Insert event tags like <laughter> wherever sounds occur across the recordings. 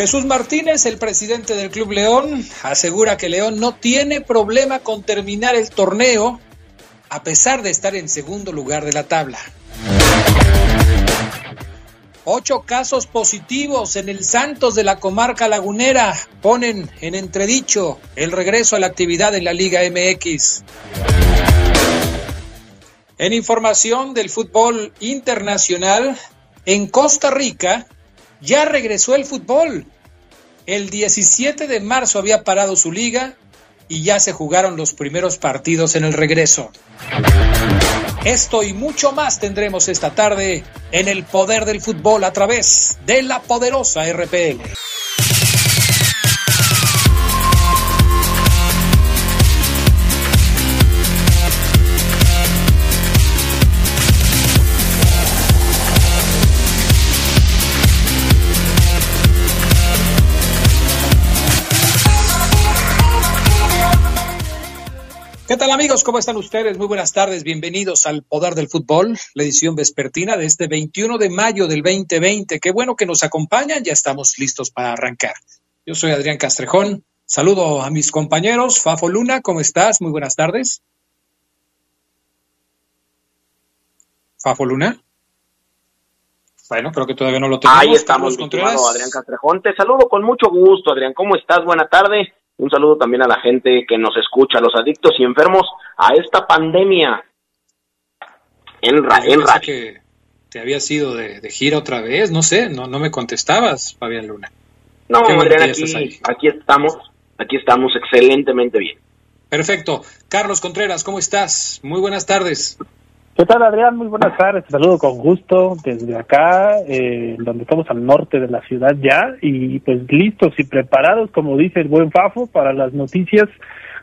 Jesús Martínez, el presidente del Club León, asegura que León no tiene problema con terminar el torneo a pesar de estar en segundo lugar de la tabla. Ocho casos positivos en el Santos de la comarca lagunera ponen en entredicho el regreso a la actividad en la Liga MX. En información del fútbol internacional, en Costa Rica ya regresó el fútbol. El 17 de marzo había parado su liga y ya se jugaron los primeros partidos en el regreso. Esto y mucho más tendremos esta tarde en el poder del fútbol a través de la poderosa RPL. ¿Qué tal amigos? ¿Cómo están ustedes? Muy buenas tardes. Bienvenidos al Poder del Fútbol, la edición vespertina de este 21 de mayo del 2020. Qué bueno que nos acompañan. Ya estamos listos para arrancar. Yo soy Adrián Castrejón. Saludo a mis compañeros. Fafo Luna, ¿cómo estás? Muy buenas tardes. Fafo Luna. Bueno, creo que todavía no lo tenemos. Ahí estamos, Adrián Castrejón. Te saludo con mucho gusto, Adrián. ¿Cómo estás? Buena tarde. Un saludo también a la gente que nos escucha, a los adictos y enfermos a esta pandemia. En, ra en radio. que te había sido de, de, gira otra vez, no sé, no, no me contestabas, Fabián Luna. No, Adrián, aquí, aquí estamos, aquí estamos excelentemente bien. Perfecto. Carlos Contreras, ¿cómo estás? Muy buenas tardes. ¿Qué tal, Adrián? Muy buenas tardes. Te saludo con gusto desde acá, eh, donde estamos al norte de la ciudad ya, y pues listos y preparados, como dice el buen Fafo, para las noticias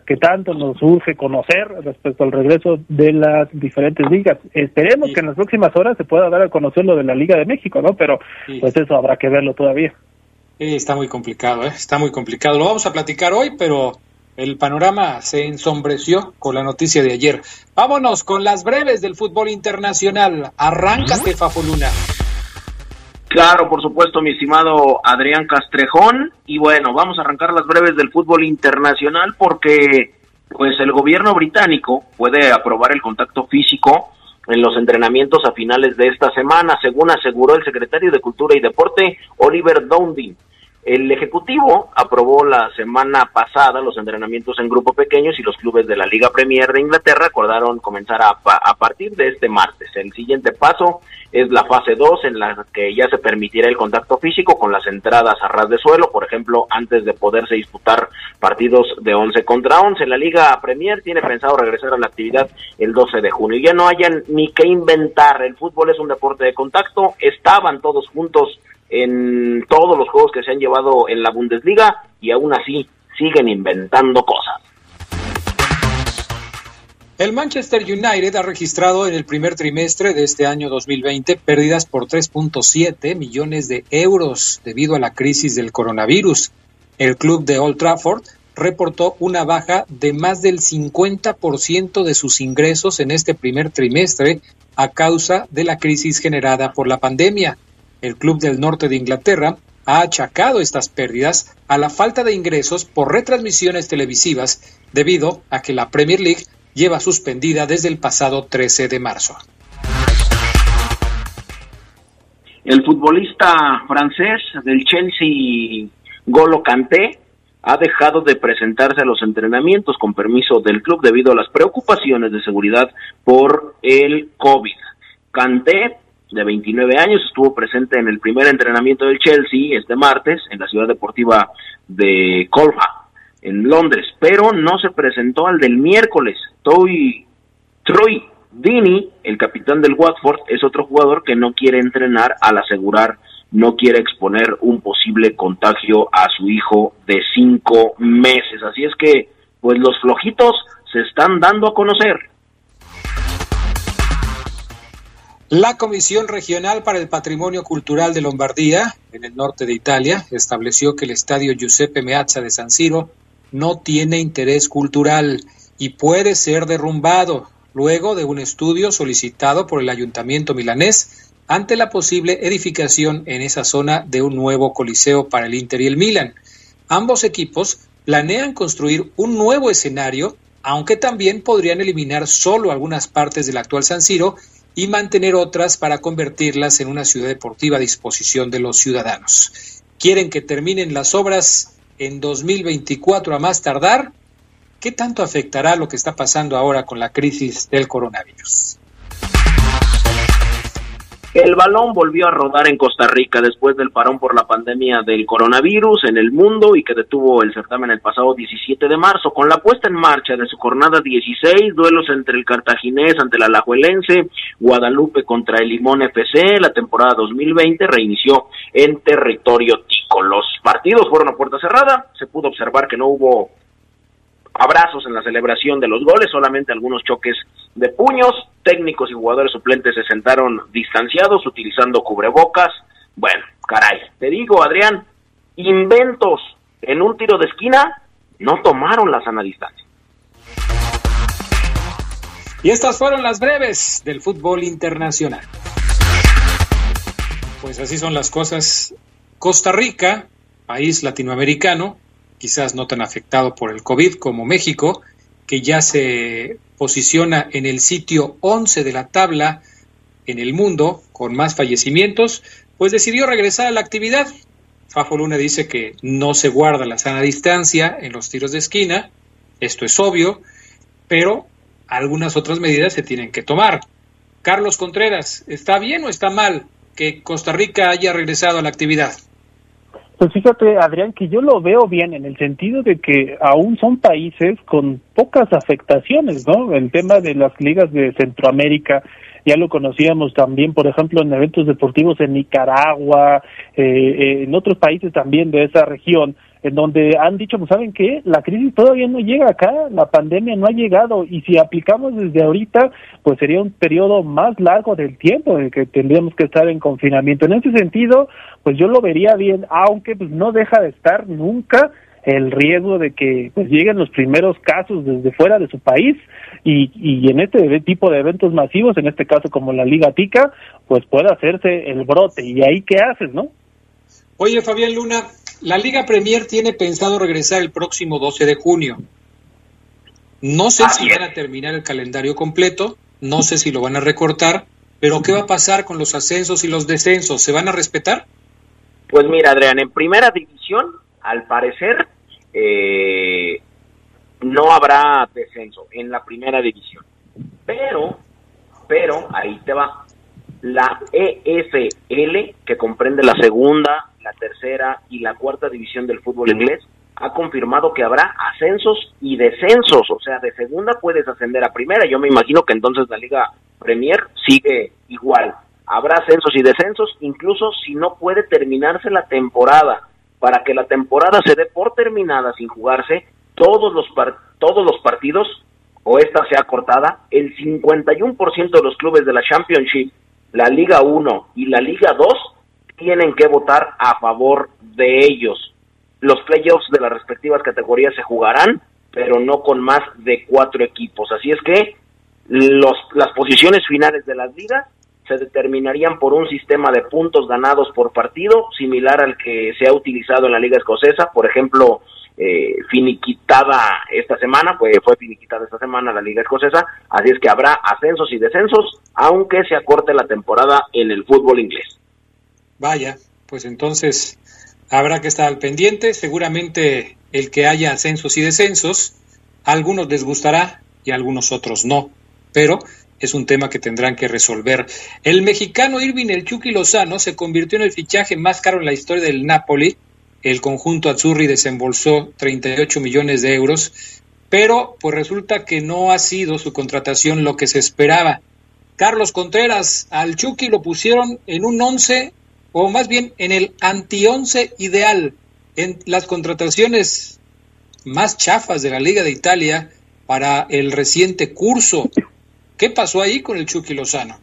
que tanto nos urge conocer respecto al regreso de las diferentes ligas. Esperemos sí. que en las próximas horas se pueda dar a conocer lo de la Liga de México, ¿no? Pero sí. pues eso habrá que verlo todavía. Sí, está muy complicado, ¿eh? Está muy complicado. Lo vamos a platicar hoy, pero el panorama se ensombreció con la noticia de ayer. Vámonos con las breves del fútbol internacional. Arráncate, Fafoluna. Claro, por supuesto, mi estimado Adrián Castrejón. Y bueno, vamos a arrancar las breves del fútbol internacional porque pues el gobierno británico puede aprobar el contacto físico en los entrenamientos a finales de esta semana, según aseguró el secretario de Cultura y Deporte, Oliver Dowding. El Ejecutivo aprobó la semana pasada los entrenamientos en grupo pequeños y los clubes de la Liga Premier de Inglaterra acordaron comenzar a, a partir de este martes. El siguiente paso es la fase 2 en la que ya se permitirá el contacto físico con las entradas a ras de suelo, por ejemplo, antes de poderse disputar partidos de 11 contra 11. La Liga Premier tiene pensado regresar a la actividad el 12 de junio. Ya no hayan ni que inventar, el fútbol es un deporte de contacto, estaban todos juntos en todos los juegos que se han llevado en la Bundesliga y aún así siguen inventando cosas. El Manchester United ha registrado en el primer trimestre de este año 2020 pérdidas por 3.7 millones de euros debido a la crisis del coronavirus. El club de Old Trafford reportó una baja de más del 50% de sus ingresos en este primer trimestre a causa de la crisis generada por la pandemia. El club del norte de Inglaterra ha achacado estas pérdidas a la falta de ingresos por retransmisiones televisivas debido a que la Premier League lleva suspendida desde el pasado 13 de marzo. El futbolista francés del Chelsea, Golo Kanté, ha dejado de presentarse a los entrenamientos con permiso del club debido a las preocupaciones de seguridad por el COVID. Kanté de 29 años, estuvo presente en el primer entrenamiento del Chelsea este martes en la ciudad deportiva de Colfa, en Londres, pero no se presentó al del miércoles. Estoy Troy Dini, el capitán del Watford, es otro jugador que no quiere entrenar al asegurar no quiere exponer un posible contagio a su hijo de cinco meses. Así es que, pues los flojitos se están dando a conocer. La Comisión Regional para el Patrimonio Cultural de Lombardía, en el norte de Italia, estableció que el estadio Giuseppe Meazza de San Siro no tiene interés cultural y puede ser derrumbado luego de un estudio solicitado por el ayuntamiento milanés ante la posible edificación en esa zona de un nuevo coliseo para el Inter y el Milan. Ambos equipos planean construir un nuevo escenario, aunque también podrían eliminar solo algunas partes del actual San Siro y mantener otras para convertirlas en una ciudad deportiva a disposición de los ciudadanos. Quieren que terminen las obras en 2024 a más tardar. ¿Qué tanto afectará lo que está pasando ahora con la crisis del coronavirus? El balón volvió a rodar en Costa Rica después del parón por la pandemia del coronavirus en el mundo y que detuvo el certamen el pasado 17 de marzo. Con la puesta en marcha de su jornada 16, duelos entre el cartaginés ante el alajuelense, Guadalupe contra el Limón FC, la temporada 2020 reinició en territorio tico. Los partidos fueron a puerta cerrada, se pudo observar que no hubo abrazos en la celebración de los goles, solamente algunos choques de puños, técnicos y jugadores suplentes se sentaron distanciados utilizando cubrebocas. Bueno, caray, te digo, Adrián, inventos en un tiro de esquina no tomaron la sana distancia. Y estas fueron las breves del fútbol internacional. Pues así son las cosas. Costa Rica, país latinoamericano, quizás no tan afectado por el COVID como México, que ya se posiciona en el sitio 11 de la tabla en el mundo con más fallecimientos, pues decidió regresar a la actividad. Fafo Luna dice que no se guarda la sana distancia en los tiros de esquina, esto es obvio, pero algunas otras medidas se tienen que tomar. Carlos Contreras, ¿está bien o está mal que Costa Rica haya regresado a la actividad? Pues fíjate, Adrián, que yo lo veo bien en el sentido de que aún son países con pocas afectaciones, ¿no? El tema de las ligas de Centroamérica, ya lo conocíamos también, por ejemplo, en eventos deportivos en Nicaragua, eh, eh en otros países también de esa región, en donde han dicho, pues saben qué, la crisis todavía no llega acá, la pandemia no ha llegado y si aplicamos desde ahorita, pues sería un periodo más largo del tiempo en que tendríamos que estar en confinamiento. En ese sentido, pues yo lo vería bien, aunque pues no deja de estar nunca el riesgo de que pues lleguen los primeros casos desde fuera de su país y, y en este tipo de eventos masivos, en este caso como la Liga Tica, pues pueda hacerse el brote y ahí qué haces, ¿no? Oye, Fabián Luna, la Liga Premier tiene pensado regresar el próximo 12 de junio. No sé si van a terminar el calendario completo, no sé si lo van a recortar, pero ¿qué va a pasar con los ascensos y los descensos? ¿Se van a respetar? Pues mira, Adrián, en primera división, al parecer, eh, no habrá descenso en la primera división. Pero, pero, ahí te va. La EFL, que comprende la segunda, la tercera y la cuarta división del fútbol inglés, ha confirmado que habrá ascensos y descensos, o sea, de segunda puedes ascender a primera. Yo me imagino que entonces la Liga Premier sigue igual. Habrá ascensos y descensos, incluso si no puede terminarse la temporada. Para que la temporada se dé por terminada sin jugarse, todos los, todos los partidos, o esta sea cortada, el 51% de los clubes de la Championship, la Liga 1 y la Liga 2 tienen que votar a favor de ellos. Los playoffs de las respectivas categorías se jugarán, pero no con más de cuatro equipos. Así es que los, las posiciones finales de las ligas se determinarían por un sistema de puntos ganados por partido, similar al que se ha utilizado en la Liga Escocesa, por ejemplo, eh, finiquitada esta semana, pues fue finiquitada esta semana la Liga Escocesa, así es que habrá ascensos y descensos, aunque se acorte la temporada en el fútbol inglés. Vaya, pues entonces habrá que estar al pendiente. Seguramente el que haya ascensos y descensos, a algunos les gustará y algunos otros no. Pero es un tema que tendrán que resolver. El mexicano Irving El Chucky Lozano se convirtió en el fichaje más caro en la historia del Napoli. El conjunto Azzurri desembolsó 38 millones de euros pero pues resulta que no ha sido su contratación lo que se esperaba. Carlos Contreras, al Chucky lo pusieron en un once, o más bien en el anti-once ideal, en las contrataciones más chafas de la Liga de Italia para el reciente curso. ¿Qué pasó ahí con el Chucky Lozano?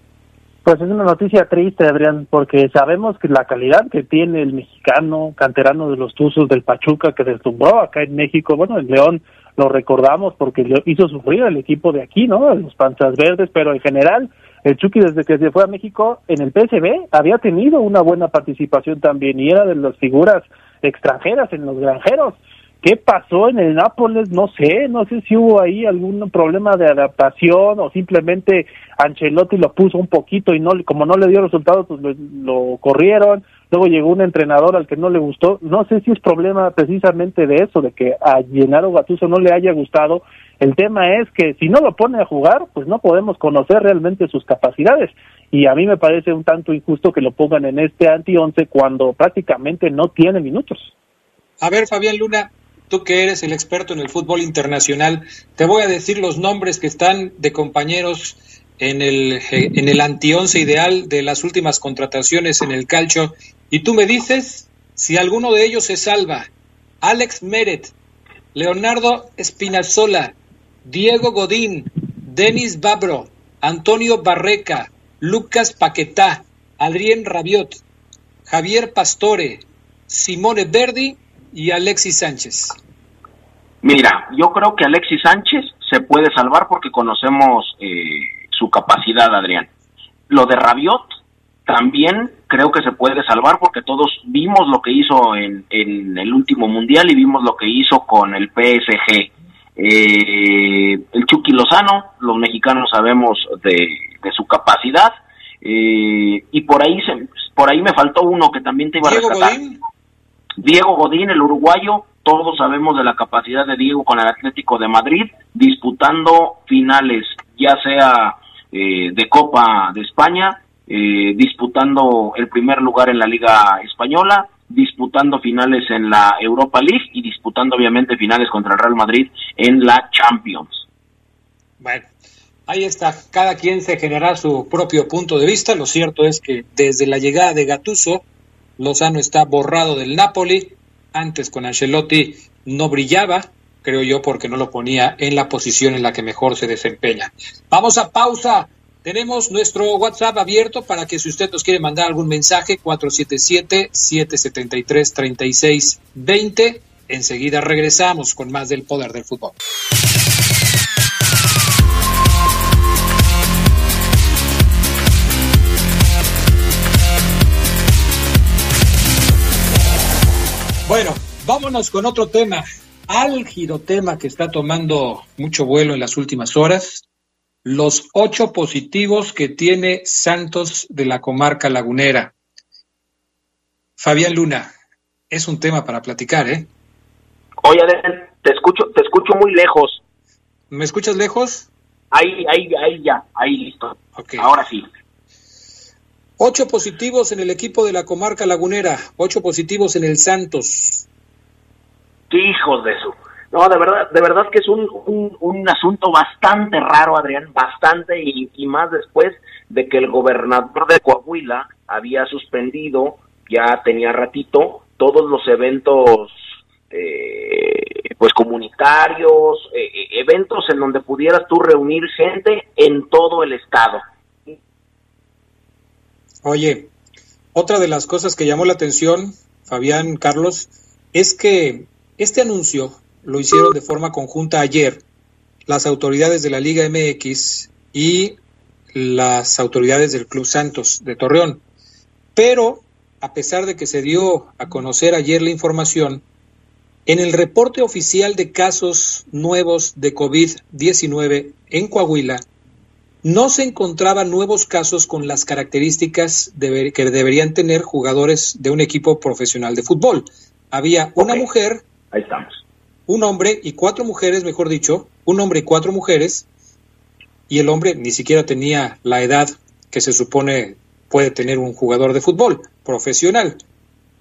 Pues es una noticia triste, Adrián, porque sabemos que la calidad que tiene el mexicano canterano de los Tuzos del Pachuca que deslumbró acá en México, bueno, en León lo recordamos porque hizo sufrir el equipo de aquí, ¿no? Los Panzas Verdes, pero en general el Chucky desde que se fue a México en el PSB había tenido una buena participación también y era de las figuras extranjeras en los granjeros. ¿Qué pasó en el Nápoles? No sé, no sé si hubo ahí algún problema de adaptación o simplemente Ancelotti lo puso un poquito y no como no le dio resultados pues lo corrieron luego llegó un entrenador al que no le gustó, no sé si es problema precisamente de eso, de que a Gennaro Gattuso no le haya gustado, el tema es que si no lo pone a jugar, pues no podemos conocer realmente sus capacidades, y a mí me parece un tanto injusto que lo pongan en este anti-11 cuando prácticamente no tiene minutos. A ver, Fabián Luna, tú que eres el experto en el fútbol internacional, te voy a decir los nombres que están de compañeros en el, en el anti-11 ideal de las últimas contrataciones en el calcio y tú me dices si alguno de ellos se salva. Alex Meret, Leonardo Espinazola, Diego Godín, Denis Babro, Antonio Barreca, Lucas Paquetá, Adrián Rabiot, Javier Pastore, Simone Verdi y Alexis Sánchez. Mira, yo creo que Alexis Sánchez se puede salvar porque conocemos eh, su capacidad, Adrián. Lo de Rabiot también creo que se puede salvar porque todos vimos lo que hizo en, el último mundial y vimos lo que hizo con el PSG. Eh, el Chucky Lozano, los mexicanos sabemos de, su capacidad eh, y por ahí se, por ahí me faltó uno que también te iba a rescatar. Diego Godín, el uruguayo, todos sabemos de la capacidad de Diego con el Atlético de Madrid, disputando finales, ya sea eh, de Copa de España, eh, disputando el primer lugar en la Liga Española, disputando finales en la Europa League y disputando obviamente finales contra el Real Madrid en la Champions. Bueno, ahí está, cada quien se genera su propio punto de vista, lo cierto es que desde la llegada de Gatuso, Lozano está borrado del Napoli, antes con Ancelotti no brillaba, creo yo, porque no lo ponía en la posición en la que mejor se desempeña. Vamos a pausa. Tenemos nuestro WhatsApp abierto para que si usted nos quiere mandar algún mensaje, 477-773-3620. Enseguida regresamos con más del poder del fútbol. Bueno, vámonos con otro tema, álgido tema que está tomando mucho vuelo en las últimas horas, los ocho positivos que tiene Santos de la comarca lagunera. Fabián Luna, es un tema para platicar, ¿eh? Oye, te escucho, te escucho muy lejos. ¿Me escuchas lejos? Ahí, ahí, ahí ya, ahí listo. Okay. Ahora sí. Ocho positivos en el equipo de la comarca lagunera, ocho positivos en el Santos. Hijos de su. No, de verdad, de verdad que es un, un, asunto bastante raro, Adrián, bastante, y, más después de que el gobernador de Coahuila había suspendido, ya tenía ratito, todos los eventos eh, pues comunitarios, eh, eh, eventos en donde pudieras tú reunir gente en todo el estado. Oye, otra de las cosas que llamó la atención, Fabián Carlos, es que este anuncio lo hicieron de forma conjunta ayer las autoridades de la Liga MX y las autoridades del Club Santos de Torreón. Pero, a pesar de que se dio a conocer ayer la información, en el reporte oficial de casos nuevos de COVID-19 en Coahuila, no se encontraban nuevos casos con las características que deberían tener jugadores de un equipo profesional de fútbol. Había una mujer. Ahí estamos un hombre y cuatro mujeres, mejor dicho, un hombre y cuatro mujeres, y el hombre ni siquiera tenía la edad que se supone puede tener un jugador de fútbol profesional.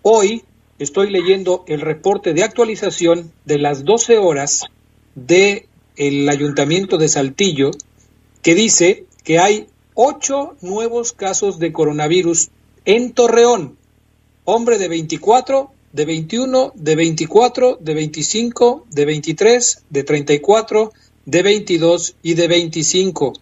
Hoy estoy leyendo el reporte de actualización de las 12 horas de el ayuntamiento de Saltillo que dice que hay ocho nuevos casos de coronavirus en Torreón. Hombre de 24, de 21, de 24, de 25, de 23, de 34, de 22 y de 25.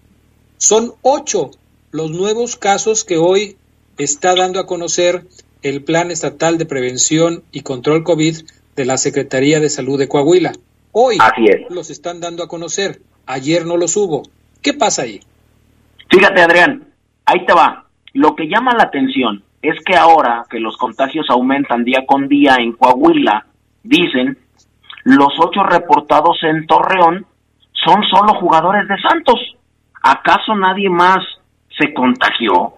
Son ocho los nuevos casos que hoy está dando a conocer el Plan Estatal de Prevención y Control COVID de la Secretaría de Salud de Coahuila. Hoy los están dando a conocer, ayer no los hubo. ¿Qué pasa ahí? Fíjate, Adrián, ahí te va. Lo que llama la atención es que ahora que los contagios aumentan día con día en Coahuila, dicen, los ocho reportados en Torreón son solo jugadores de Santos. ¿Acaso nadie más se contagió?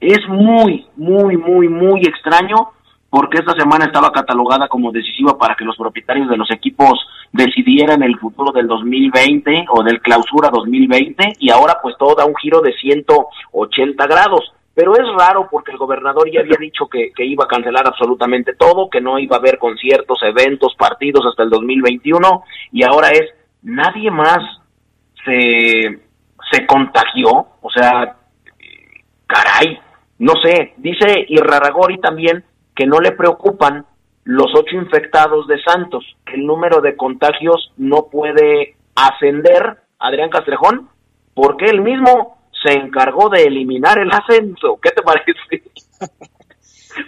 Es muy, muy, muy, muy extraño porque esta semana estaba catalogada como decisiva para que los propietarios de los equipos decidieran el futuro del 2020 o del clausura 2020 y ahora pues todo da un giro de 180 grados. Pero es raro porque el gobernador ya había dicho que, que iba a cancelar absolutamente todo, que no iba a haber conciertos, eventos, partidos hasta el 2021 y ahora es nadie más se, se contagió, o sea, caray, no sé, dice Irraragori también que no le preocupan los ocho infectados de Santos, que el número de contagios no puede ascender, Adrián Castrejón, porque él mismo se encargó de eliminar el ascenso. ¿Qué te parece? <laughs>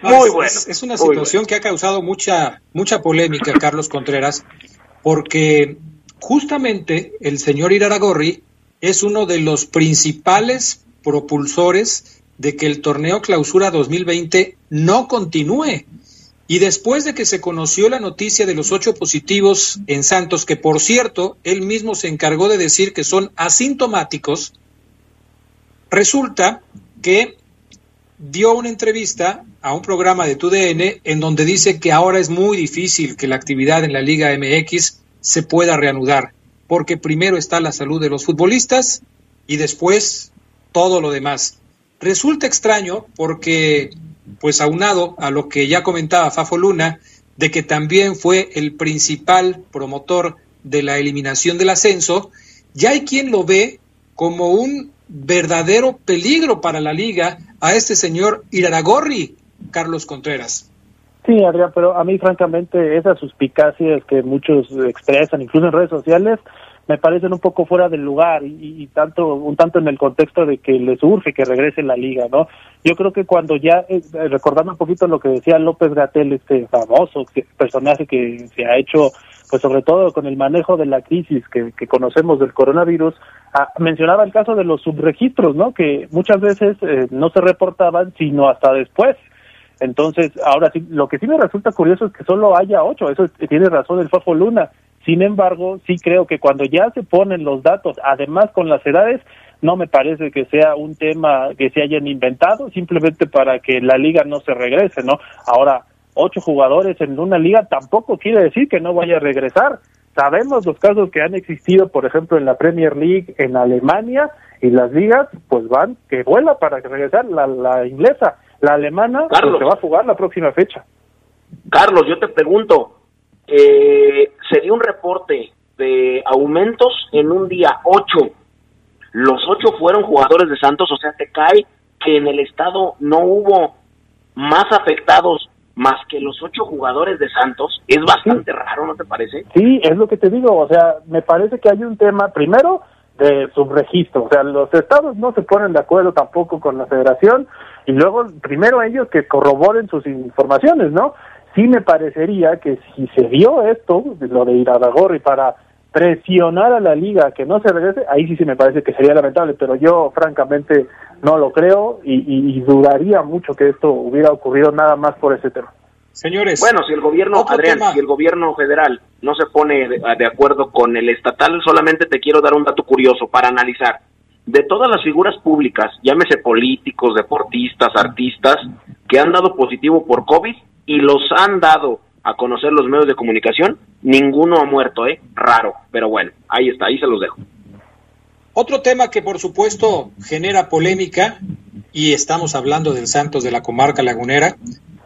Muy bueno. Es, una situación que ha causado mucha, mucha polémica, <laughs> Carlos Contreras, porque justamente el señor Iraragorri es uno de los principales propulsores de que el torneo clausura 2020 no continúe. Y después de que se conoció la noticia de los ocho positivos en Santos, que por cierto, él mismo se encargó de decir que son asintomáticos, resulta que dio una entrevista a un programa de TUDN en donde dice que ahora es muy difícil que la actividad en la Liga MX se pueda reanudar, porque primero está la salud de los futbolistas y después todo lo demás. Resulta extraño porque, pues aunado a lo que ya comentaba Fafo Luna, de que también fue el principal promotor de la eliminación del ascenso, ya hay quien lo ve como un verdadero peligro para la liga a este señor Iraragorri, Carlos Contreras. Sí, Adrián, pero a mí francamente esas suspicacias que muchos expresan, incluso en redes sociales, me parecen un poco fuera del lugar y, tanto un tanto en el contexto de que les urge que regrese la liga, ¿no? Yo creo que cuando ya eh, recordando un poquito lo que decía López Gatel, este famoso personaje que se ha hecho, pues sobre todo con el manejo de la crisis que, conocemos del coronavirus, ah, mencionaba el caso de los subregistros, ¿no? Que muchas veces eh, no se reportaban sino hasta después. Entonces, ahora sí, lo que sí me resulta curioso es que solo haya ocho, eso tiene razón el Fafo Luna, sin embargo, sí creo que cuando ya se ponen los datos, además con las edades, no me parece que sea un tema que se hayan inventado simplemente para que la liga no se regrese, ¿no? Ahora, ocho jugadores en una liga tampoco quiere decir que no vaya a regresar. Sabemos los casos que han existido, por ejemplo, en la Premier League en Alemania y las ligas, pues van que vuela para regresar la, la inglesa, la alemana, pues, se va a jugar la próxima fecha. Carlos, yo te pregunto, eh, se dio un reporte de aumentos en un día, ocho. Los ocho fueron jugadores de Santos, o sea, te cae que en el estado no hubo más afectados más que los ocho jugadores de Santos. Es bastante raro, ¿no te parece? Sí, es lo que te digo, o sea, me parece que hay un tema, primero, de subregistro, o sea, los estados no se ponen de acuerdo tampoco con la federación y luego, primero ellos que corroboren sus informaciones, ¿no? sí me parecería que si se dio esto, lo de Iraragorri, para presionar a la liga que no se regrese, ahí sí se me parece que sería lamentable, pero yo francamente no lo creo y, dudaría mucho que esto hubiera ocurrido nada más por ese tema. Señores. Bueno, si el gobierno, Adrián, si el gobierno federal no se pone de, acuerdo con el estatal, solamente te quiero dar un dato curioso para analizar. De todas las figuras públicas, llámese políticos, deportistas, artistas, que han dado positivo por COVID, y los han dado a conocer los medios de comunicación, ninguno ha muerto, ¿eh? Raro, pero bueno, ahí está, ahí se los dejo. Otro tema que por supuesto genera polémica, y estamos hablando del Santos de la comarca lagunera,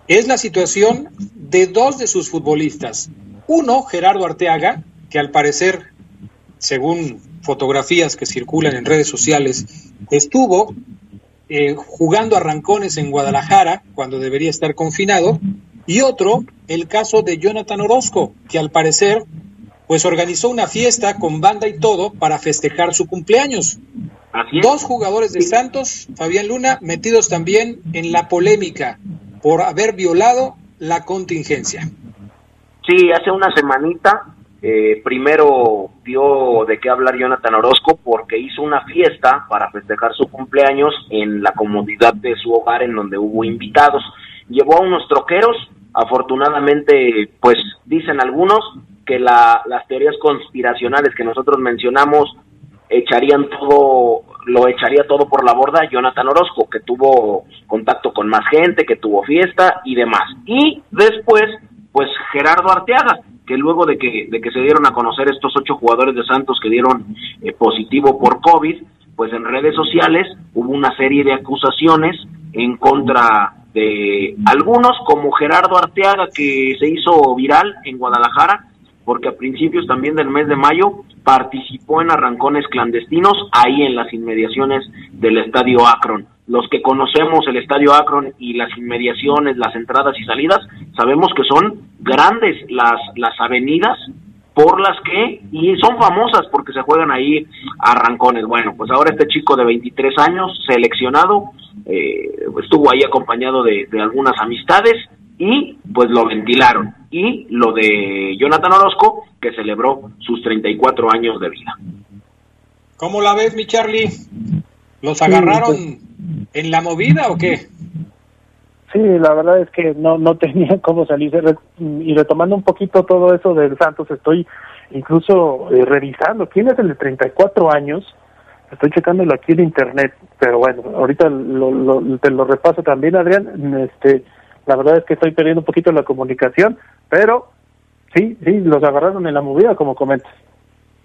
es la situación de dos de sus futbolistas. Uno, Gerardo Arteaga, que al parecer según fotografías que circulan en redes sociales, estuvo eh, jugando arrancones en Guadalajara cuando debería estar confinado. Y otro, el caso de Jonathan Orozco, que al parecer pues organizó una fiesta con banda y todo para festejar su cumpleaños. Dos jugadores de Santos, Fabián Luna, metidos también en la polémica por haber violado la contingencia. Sí, hace una semanita eh, primero dio de qué hablar Jonathan Orozco porque hizo una fiesta para festejar su cumpleaños en la comodidad de su hogar en donde hubo invitados. Llevó a unos troqueros, afortunadamente, pues dicen algunos que la, las teorías conspiracionales que nosotros mencionamos echarían todo, lo echaría todo por la borda Jonathan Orozco, que tuvo contacto con más gente, que tuvo fiesta y demás. Y después, pues Gerardo Arteaga, que luego de que, de que se dieron a conocer estos ocho jugadores de Santos que dieron eh, positivo por COVID, pues en redes sociales hubo una serie de acusaciones en contra de algunos, como Gerardo Arteaga, que se hizo viral en Guadalajara, porque a principios también del mes de mayo participó en arrancones clandestinos ahí en las inmediaciones del estadio Akron. Los que conocemos el estadio Akron y las inmediaciones, las entradas y salidas, sabemos que son grandes las, las avenidas por las que, y son famosas porque se juegan ahí arrancones. Bueno, pues ahora este chico de 23 años, seleccionado, eh, estuvo ahí acompañado de, de algunas amistades y pues lo ventilaron. Y lo de Jonathan Orozco, que celebró sus 34 años de vida. ¿Cómo la ves, mi Charlie? ¿Los agarraron pues, en la movida o qué? Sí, la verdad es que no no <laughs> tenía cómo salirse. Y retomando un poquito todo eso del Santos, estoy incluso eh, revisando quién es el de 34 años. Estoy checándolo aquí en internet, pero bueno, ahorita lo, te lo repaso también, Adrián. Este, la verdad es que estoy perdiendo un poquito la comunicación, pero sí, sí, los agarraron en la movida, como comentas.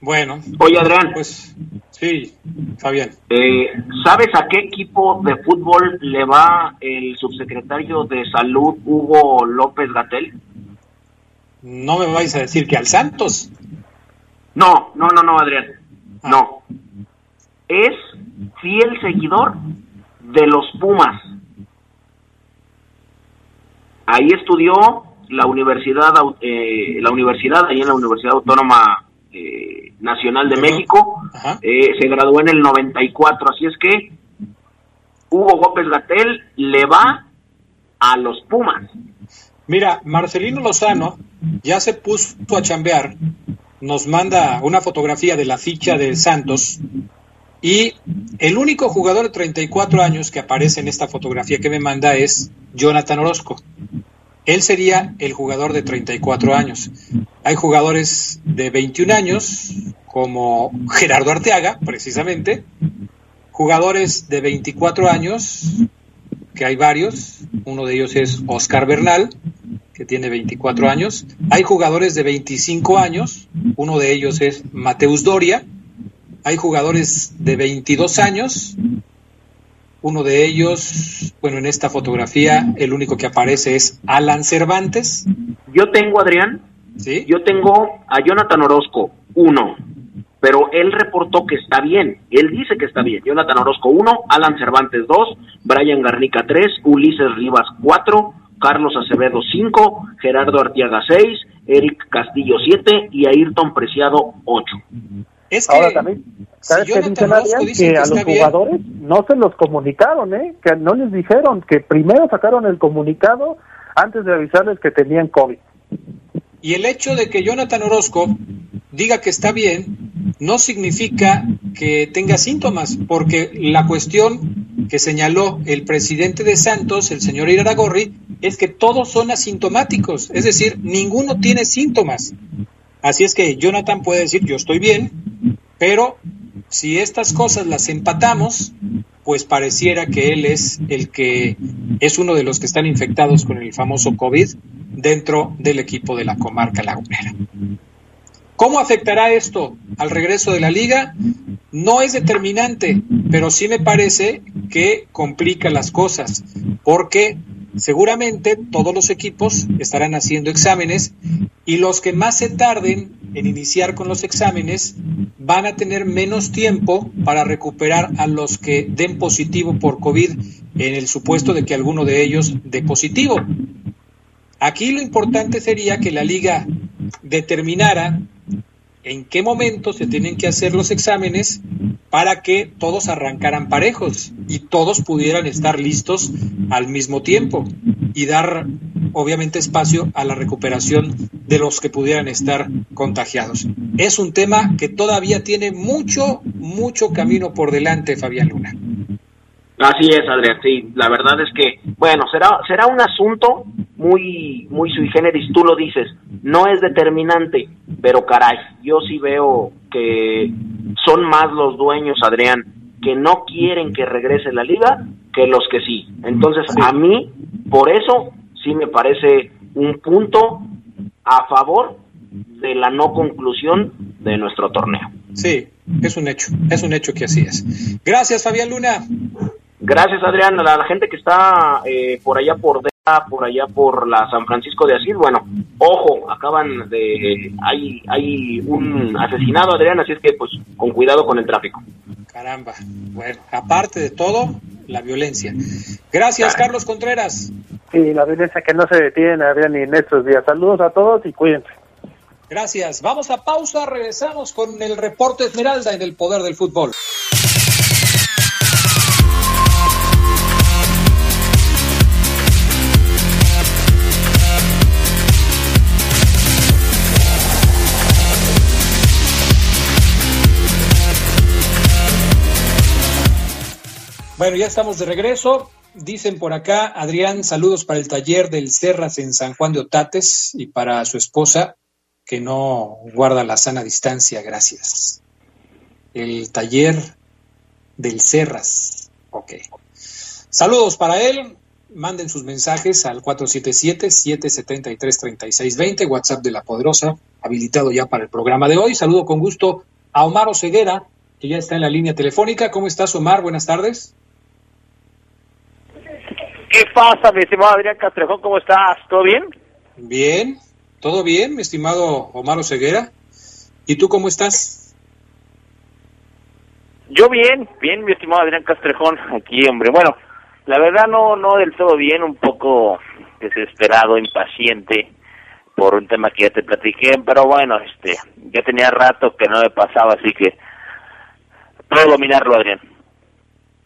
Bueno. Oye, Adrián. Pues sí, Fabián. Eh, ¿Sabes a qué equipo de fútbol le va el subsecretario de Salud, Hugo López Gatel? No me vais a decir que al Santos. No, no, no, no, Adrián. Ah. No. Es fiel seguidor de los Pumas. Ahí estudió la universidad, eh, la universidad, ahí en la Universidad Autónoma eh, Nacional de México, eh, se graduó en el 94, así es que Hugo Gómez Gatel le va a los Pumas. Mira, Marcelino Lozano ya se puso a chambear, nos manda una fotografía de la ficha de Santos y el único jugador de 34 años que aparece en esta fotografía que me manda es Jonathan Orozco. Él sería el jugador de 34 años. Hay jugadores de 21 años, como Gerardo Arteaga, precisamente. Jugadores de 24 años, que hay varios. Uno de ellos es Oscar Bernal, que tiene 24 años. Hay jugadores de 25 años. Uno de ellos es Mateus Doria. Hay jugadores de 22 años. Uno de ellos, bueno, en esta fotografía, el único que aparece es Alan Cervantes. Yo tengo, Adrián, ¿Sí? yo tengo a Jonathan Orozco, uno, pero él reportó que está bien, él dice que está bien. Jonathan Orozco, uno, Alan Cervantes, dos, Brian Garnica, tres, Ulises Rivas, cuatro, Carlos Acevedo, cinco, Gerardo Artiaga, seis, Eric Castillo, siete y Ayrton Preciado, ocho. Es que, Ahora también, ¿sabes qué dicen, Que, a los jugadores no se los comunicaron, ¿eh? Que no les dijeron, que primero sacaron el comunicado antes de avisarles que tenían COVID. Y el hecho de que Jonathan Orozco diga que está bien no significa que tenga síntomas, porque la cuestión que señaló el presidente de Santos, el señor Iraragorri, es que todos son asintomáticos, es decir, ninguno tiene síntomas. Así es que Jonathan puede decir, yo estoy bien, pero si estas cosas las empatamos, pues pareciera que él es el que es uno de los que están infectados con el famoso COVID dentro del equipo de la comarca lagunera. ¿Cómo afectará esto al regreso de la liga? No es determinante, pero sí me parece que complica las cosas, porque seguramente todos los equipos estarán haciendo exámenes y los que más se tarden en iniciar con los exámenes, van a tener menos tiempo para recuperar a los que den positivo por COVID en el supuesto de que alguno de ellos dé positivo. Aquí lo importante sería que la liga determinara en qué momento se tienen que hacer los exámenes para que todos arrancaran parejos y todos pudieran estar listos al mismo tiempo y dar obviamente espacio a la recuperación de los que pudieran estar contagiados. Es un tema que todavía tiene mucho, mucho camino por delante, Fabián Luna. Así es, Adrián, sí, la verdad es que, bueno, será, será un asunto muy, muy sui generis, tú lo dices, no es determinante, pero caray, yo sí veo que son más los dueños, Adrián, que no quieren que regrese la liga que los que sí. Entonces, a mí, por eso, sí me parece un punto a favor de la no conclusión de nuestro torneo. Sí, es un hecho, es un hecho que así es. Gracias, Fabián Luna. Gracias, Adrián. A la, gente que está eh, por allá por por allá por la San Francisco de Asís, bueno, ojo, acaban de hay hay un asesinado, Adrián, así es que pues con cuidado con el tráfico. Caramba. Bueno, aparte de todo, la violencia. Gracias, Carlos Contreras. Sí, la violencia que no se detiene, Adrián, ni en estos días. Saludos a todos y cuídense. Gracias. Vamos a pausa, regresamos con el reporte Esmeralda en el poder del fútbol. Bueno, ya estamos de regreso. Dicen por acá, Adrián, saludos para el taller del Cerras en San Juan de Otates y para su esposa, que no guarda la sana distancia, gracias. El taller del Cerras, ok. Saludos para él, manden sus mensajes al 477-773-3620, WhatsApp de la Poderosa, habilitado ya para el programa de hoy. Saludo con gusto a Omar Oseguera, que ya está en la línea telefónica. ¿Cómo estás, Omar? Buenas tardes. ¿Qué pasa, mi estimado Adrián Castrejón? ¿Cómo estás? ¿Todo bien? Bien, todo bien, mi estimado Omar Ceguera. ¿Y tú cómo estás? Yo bien, bien, mi estimado Adrián Castrejón, aquí, hombre. Bueno, la verdad no, no del todo bien, un poco desesperado, impaciente por un tema que ya te platiqué, pero bueno, este, ya tenía rato que no me pasaba, así que puedo dominarlo, Adrián.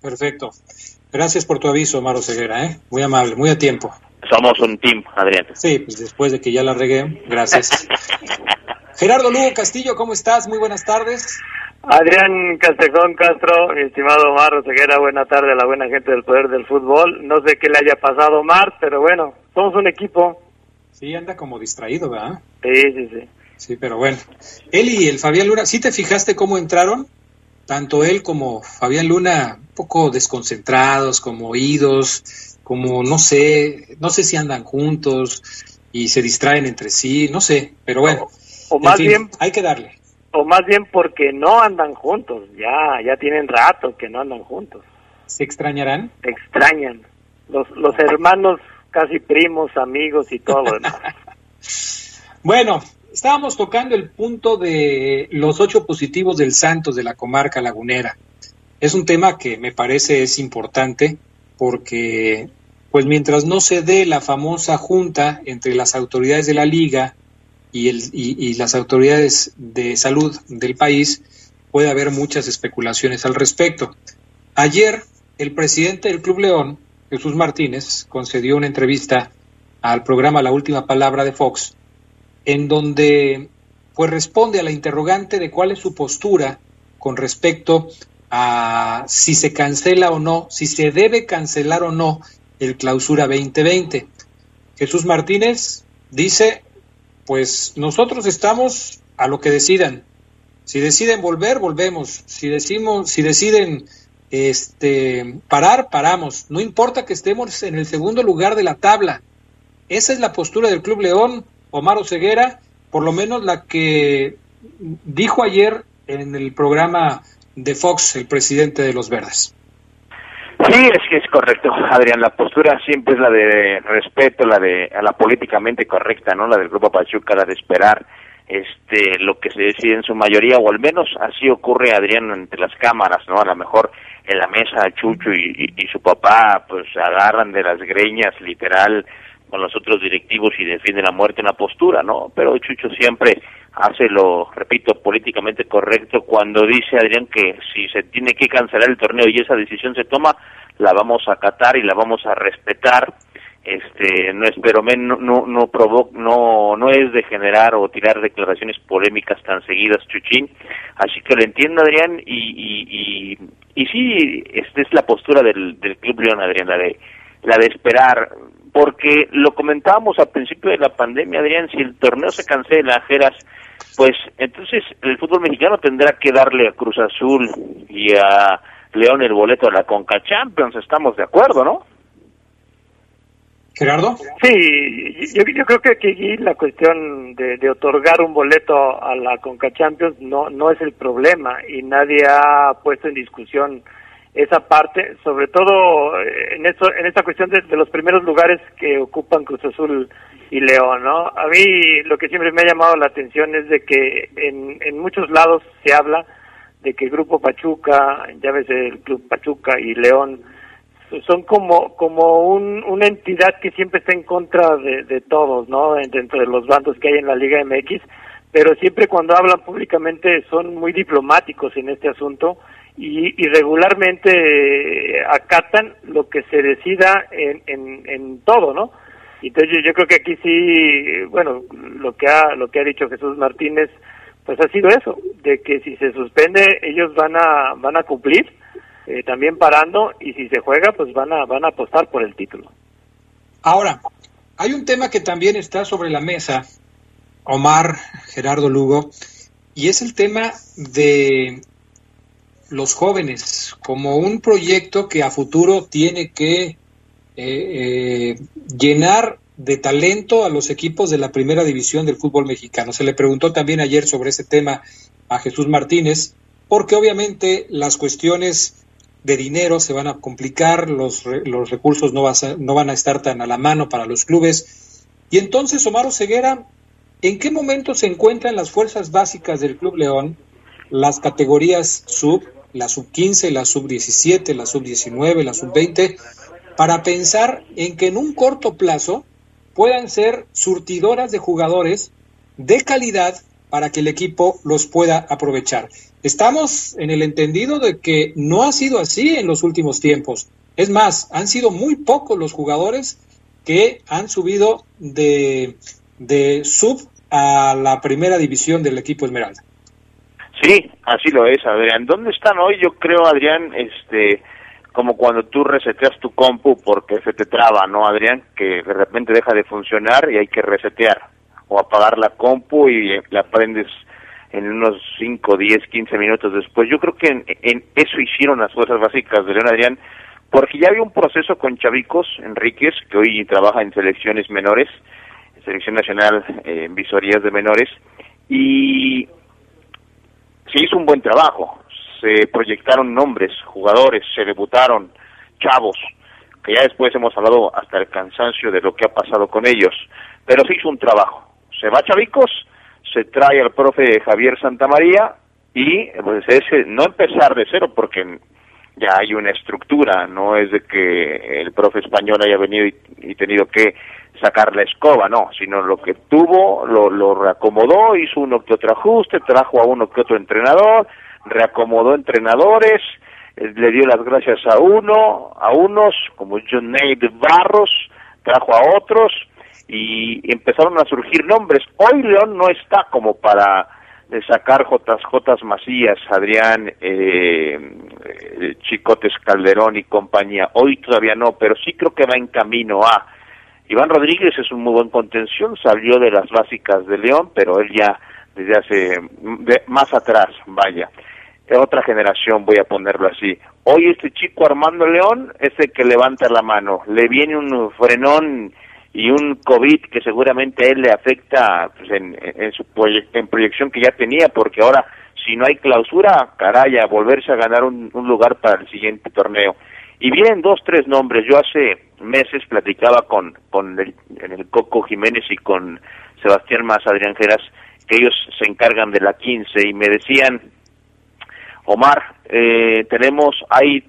Perfecto. Gracias por tu aviso, Maro Ceguera, ¿eh? Muy amable, muy a tiempo. Somos un team, Adrián. Sí, pues después de que ya la regué, gracias. <laughs> Gerardo Lugo Castillo, ¿cómo estás? Muy buenas tardes. Adrián Castejón Castro, mi estimado Maro Ceguera, buena tarde a la buena gente del Poder del Fútbol. No sé qué le haya pasado a Omar, pero bueno, somos un equipo. Sí, anda como distraído, ¿verdad? Sí, sí, sí. Sí, pero bueno. Él y el Fabián Luna, ¿sí te fijaste cómo entraron? tanto él como Fabián Luna un poco desconcentrados, como oídos, como no sé, no sé si andan juntos y se distraen entre sí, no sé, pero bueno, o, más bien hay que darle. O más bien porque no andan juntos, ya ya tienen rato que no andan juntos. ¿Se extrañarán? extrañan. Los los hermanos casi primos, amigos y todo <laughs> bueno, Estábamos tocando el punto de los ocho positivos del Santos de la comarca lagunera. Es un tema que me parece es importante porque, pues mientras no se dé la famosa junta entre las autoridades de la liga y, el, y las autoridades de salud del país, puede haber muchas especulaciones al respecto. Ayer, el presidente del Club León, Jesús Martínez, concedió una entrevista al programa La Última Palabra de Fox en donde pues responde a la interrogante de cuál es su postura con respecto a si se cancela o no, si se debe cancelar o no el clausura 2020. Jesús Martínez dice, pues nosotros estamos a lo que decidan. Si deciden volver, volvemos. Si decimos, si deciden este parar, paramos. No importa que estemos en el segundo lugar de la tabla. Esa es la postura del Club León Omar Ceguera, por lo menos la que dijo ayer en el programa de Fox el presidente de los Verdes. Sí, es que es correcto, Adrián. La postura siempre es la de respeto, la de a la políticamente correcta, ¿no? La del Grupo Pachuca, la de esperar este lo que se decide en su mayoría o al menos así ocurre Adrián entre las cámaras no a lo mejor en la mesa Chucho y, y, su papá pues agarran de las greñas literal con los otros directivos y defienden la muerte una postura no pero Chucho siempre hace lo repito políticamente correcto cuando dice Adrián que si se tiene que cancelar el torneo y esa decisión se toma la vamos a acatar y la vamos a respetar. Este no espero no no no provo no no es de generar o tirar declaraciones polémicas tan seguidas Chuchín. Así que lo entiendo Adrián y y, y, y sí esta es la postura del, del club León Adrián la de la de esperar porque lo comentábamos al principio de la pandemia Adrián si el torneo se cancela Jeras pues entonces el fútbol mexicano tendrá que darle a Cruz Azul y a León el boleto a la Conca Champions estamos de acuerdo no Gerardo. Sí, yo, yo creo que aquí la cuestión de, de, otorgar un boleto a la Conca Champions no, no es el problema y nadie ha puesto en discusión esa parte, sobre todo eh, en eso, en esta cuestión de, los primeros lugares que ocupan Cruz Azul y León, ¿no? A mí lo que siempre me ha llamado la atención es de que en, en muchos lados se habla de que el Grupo Pachuca, ya ves el Club Pachuca y León, son como como un, una entidad que siempre está en contra de, de todos, ¿no? Dentro de los bandos que hay en la Liga MX, pero siempre cuando hablan públicamente son muy diplomáticos en este asunto y, y regularmente eh, acatan lo que se decida en, en, todo, ¿no? Entonces yo, yo creo que aquí sí, bueno, lo que ha lo que ha dicho Jesús Martínez, pues ha sido eso, de que si se suspende ellos van a van a cumplir eh, también parando y si se juega pues van a van a apostar por el título. Ahora, hay un tema que también está sobre la mesa, Omar, Gerardo Lugo, y es el tema de los jóvenes como un proyecto que a futuro tiene que eh, eh, llenar de talento a los equipos de la primera división del fútbol mexicano. Se le preguntó también ayer sobre ese tema a Jesús Martínez, porque obviamente las cuestiones de dinero se van a complicar, los, los recursos no, no van a estar tan a la mano para los clubes. Y entonces, Omar Ceguera, ¿en qué momento se encuentran las fuerzas básicas del Club León, las categorías sub, la sub 15, la sub 17, la sub 19, la sub 20, para pensar en que en un corto plazo puedan ser surtidoras de jugadores de calidad para que el equipo los pueda aprovechar. Estamos en el entendido de que no ha sido así en los últimos tiempos. Es más, han sido muy pocos los jugadores que han subido de, de sub a la primera división del equipo Esmeralda. Sí, así lo es, Adrián. ¿Dónde están hoy? Yo creo, Adrián, este, como cuando tú reseteas tu compu porque se te traba, ¿no, Adrián? Que de repente deja de funcionar y hay que resetear o apagar la compu y la prendes en unos 5, 10, 15 minutos después. Yo creo que en, eso hicieron las fuerzas básicas de León Adrián, porque ya había un proceso con Chavicos Enríquez, que hoy trabaja en selecciones menores, en selección nacional eh, en visorías de menores, y se hizo un buen trabajo. Se proyectaron nombres, jugadores, se debutaron chavos, que ya después hemos hablado hasta el cansancio de lo que ha pasado con ellos, pero se hizo un trabajo. Se va Chavicos, se trae al profe Javier Santamaría y pues es no empezar de cero porque ya hay una estructura, no es de que el profe español haya venido y, tenido que sacar la escoba, no, sino lo que tuvo, lo, lo reacomodó, hizo uno que otro ajuste, trajo a uno que otro entrenador, reacomodó entrenadores, eh, le dio las gracias a uno, a unos, como John Nate Barros, trajo a otros, y empezaron a surgir nombres. Hoy León no está como para sacar JJ Macías, Adrián, eh, eh, Chicotes Calderón y compañía. Hoy todavía no, pero sí creo que va en camino a. Iván Rodríguez es un muy buen contención, salió de las básicas de León, pero él ya desde hace más atrás, vaya. Otra generación, voy a ponerlo así. Hoy este chico Armando León es el que levanta la mano. Le viene un frenón y un COVID que seguramente a él le afecta pues, en, en su en proyección que ya tenía, porque ahora si no hay clausura, caray, volverse a ganar un, lugar para el siguiente torneo. Y vienen dos, tres nombres. Yo hace meses platicaba con, con el, el Coco Jiménez y con Sebastián Más Adrián Geras que ellos se encargan de la 15 y me decían, Omar, eh, tenemos, hay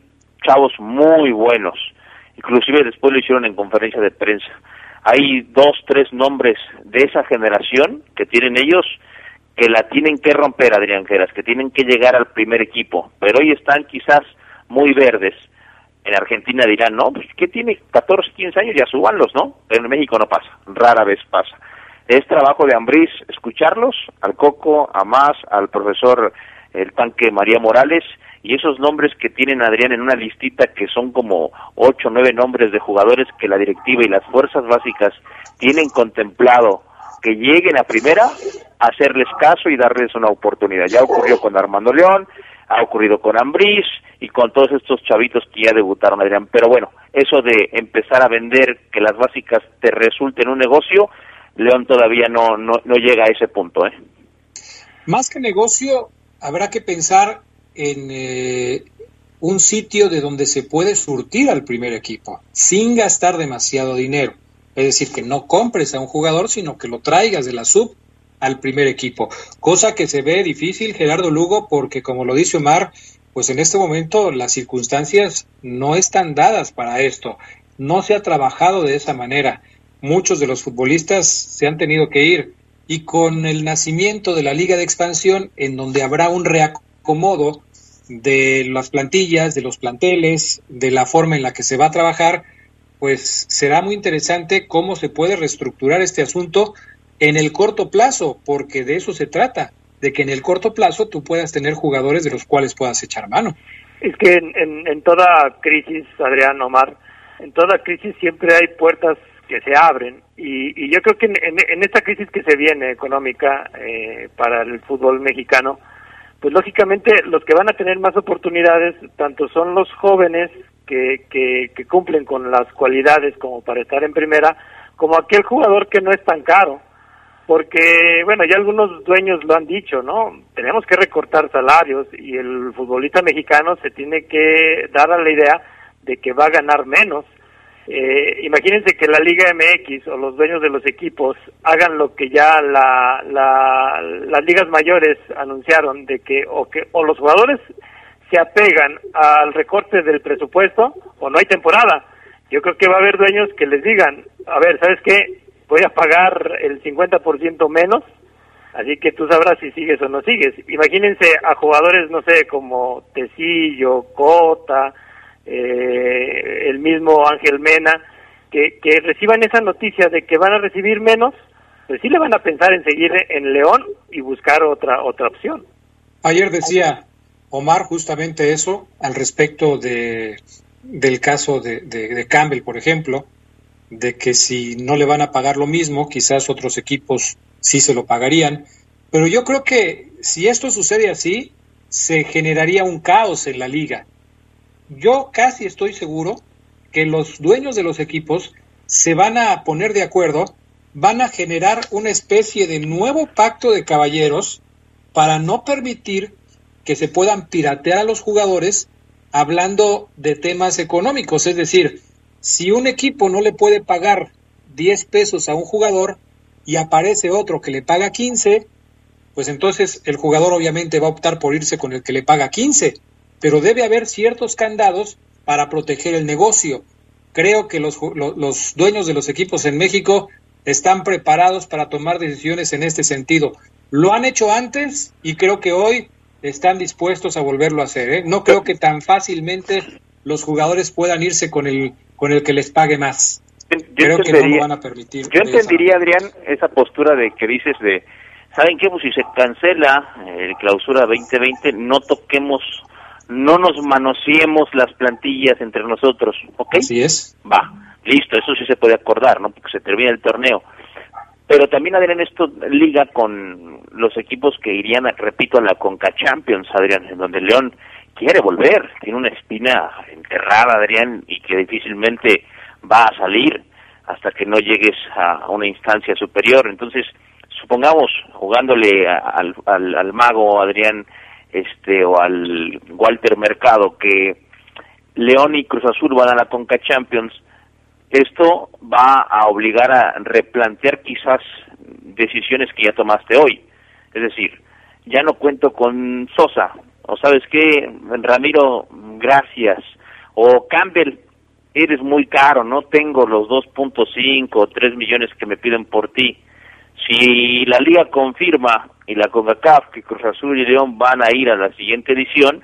chavos muy buenos, inclusive después lo hicieron en conferencia de prensa. Hay dos, tres nombres de esa generación que tienen ellos que la tienen que romper, Adrián Geras, que tienen que llegar al primer equipo, pero hoy están quizás muy verdes. En Argentina dirán, no, pues que tiene 14, 15 años, ya subanlos, ¿no? En México no pasa, rara vez pasa. Es trabajo de Ambriz escucharlos, al Coco, a Más, al profesor el tanque María Morales, y esos nombres que tienen Adrián en una listita que son como ocho o nueve nombres de jugadores que la directiva y las fuerzas básicas tienen contemplado que lleguen a primera, hacerles caso y darles una oportunidad. Ya ocurrió con Armando León, ha ocurrido con Ambriz y con todos estos chavitos que ya debutaron, Adrián. Pero bueno, eso de empezar a vender que las básicas te resulten un negocio, León todavía no, no, no llega a ese punto. ¿eh? Más que negocio, habrá que pensar en eh, un sitio de donde se puede surtir al primer equipo sin gastar demasiado dinero. Es decir, que no compres a un jugador, sino que lo traigas de la sub al primer equipo. Cosa que se ve difícil, Gerardo Lugo, porque como lo dice Omar, pues en este momento las circunstancias no están dadas para esto. No se ha trabajado de esa manera. Muchos de los futbolistas se han tenido que ir y con el nacimiento de la Liga de Expansión, en donde habrá un reacomodo de las plantillas, de los planteles, de la forma en la que se va a trabajar, pues será muy interesante cómo se puede reestructurar este asunto en el corto plazo, porque de eso se trata, de que en el corto plazo tú puedas tener jugadores de los cuales puedas echar mano. Es que en, en, toda crisis, Adrián Omar, en toda crisis siempre hay puertas que se abren y, y yo creo que en, en, esta crisis que se viene económica eh, para el fútbol mexicano, pues lógicamente los que van a tener más oportunidades tanto son los jóvenes que, que, cumplen con las cualidades como para estar en primera, como aquel jugador que no es tan caro. Porque, bueno, ya algunos dueños lo han dicho, ¿no? Tenemos que recortar salarios y el futbolista mexicano se tiene que dar a la idea de que va a ganar menos. Eh, imagínense que la Liga MX o los dueños de los equipos hagan lo que ya la, la, las ligas mayores anunciaron de que o que o los jugadores se apegan al recorte del presupuesto o no hay temporada. Yo creo que va a haber dueños que les digan, a ver, ¿sabes qué? Voy a pagar el 50% menos, así que tú sabrás si sigues o no sigues. Imagínense a jugadores, no sé, como Tecillo, Cota, eh, el mismo Ángel Mena, que, que reciban esa noticia de que van a recibir menos, pues sí le van a pensar en seguir en León y buscar otra, otra opción. Ayer decía Omar justamente eso al respecto de, del caso de, de, Campbell, por ejemplo, de que si no le van a pagar lo mismo, quizás otros equipos sí se lo pagarían. Pero yo creo que si esto sucede así, se generaría un caos en la liga. Yo casi estoy seguro que los dueños de los equipos se van a poner de acuerdo, van a generar una especie de nuevo pacto de caballeros para no permitir que se puedan piratear a los jugadores hablando de temas económicos. Es decir, si un equipo no le puede pagar 10 pesos a un jugador y aparece otro que le paga 15, pues entonces el jugador obviamente va a optar por irse con el que le paga 15. Pero debe haber ciertos candados para proteger el negocio. Creo que los, los dueños de los equipos en México están preparados para tomar decisiones en este sentido. Lo han hecho antes y creo que hoy están dispuestos a volverlo a hacer. ¿eh? No creo que tan fácilmente los jugadores puedan irse con el con el que les pague más. creo que no lo van a permitir. Yo entendería, Adrián, esa postura de que dices de, ¿saben qué? Pues si se cancela el clausura 2020, no toquemos, no nos manoseemos las plantillas entre nosotros, ¿ok? Así es. Va, listo, eso sí se puede acordar, ¿no? Porque se termina el torneo. Pero también, Adrián, esto liga con los equipos que irían, repito, a la Conca Champions, Adrián, en donde León quiere volver, tiene una espina enterrada, Adrián, y que difícilmente va a salir hasta que no llegues a una instancia superior. Entonces, supongamos, jugándole al, al, al mago Adrián, este, o al Walter Mercado, que León y Cruz Azul van a la Conca Champions, esto va a obligar a replantear quizás decisiones que ya tomaste hoy. Es decir, ya no cuento con Sosa, o sabes qué, Ramiro, gracias, o Campbell, eres muy caro, no tengo los 2.5 o 3 millones que me piden por ti. Si la liga confirma y la CONCACAF que Cruz Azul y León van a ir a la siguiente edición,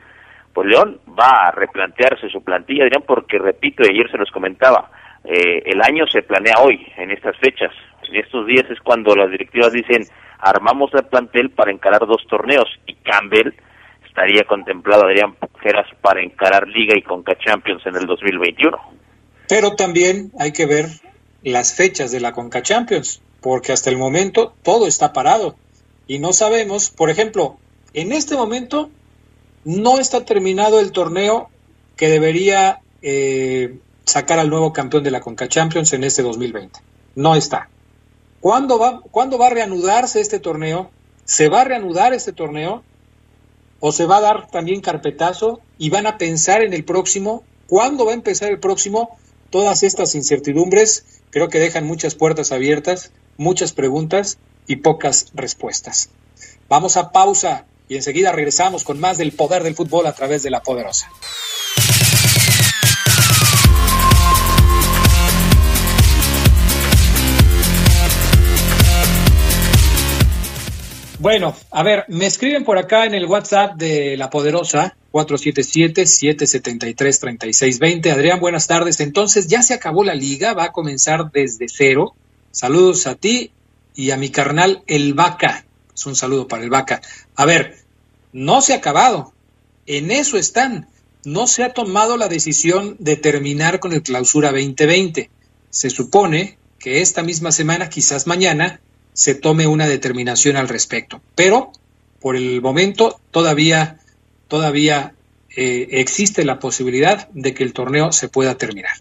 pues León va a replantearse su plantilla, Adrián, porque repito, ayer se los comentaba, eh, el año se planea hoy, en estas fechas. En estos días es cuando las directivas dicen, armamos el plantel para encarar dos torneos, y Campbell estaría contemplado, Adrián Geras, para encarar Liga y Conca Champions en el 2021. Pero también hay que ver las fechas de la Conca Champions, porque hasta el momento todo está parado y no sabemos, por ejemplo, en este momento no está terminado el torneo que debería eh, sacar al nuevo campeón de la Conca Champions en este 2020. No está. ¿Cuándo va, ¿Cuándo va a reanudarse este torneo? ¿Se va a reanudar este torneo? ¿O se va a dar también carpetazo y van a pensar en el próximo? ¿Cuándo va a empezar el próximo? Todas estas incertidumbres creo que dejan muchas puertas abiertas, muchas preguntas y pocas respuestas. Vamos a pausa y enseguida regresamos con más del poder del fútbol a través de la poderosa. Bueno, a ver, me escriben por acá en el WhatsApp de La Poderosa, 477-773-3620. Adrián, buenas tardes. Entonces, ya se acabó la liga, va a comenzar desde cero. Saludos a ti y a mi carnal El Vaca. Es un saludo para El Vaca. A ver, no se ha acabado. En eso están. No se ha tomado la decisión de terminar con el clausura 2020. Se supone que esta misma semana, quizás mañana, se tome una determinación al respecto. Pero por el momento todavía, todavía eh, existe la posibilidad de que el torneo se pueda terminar.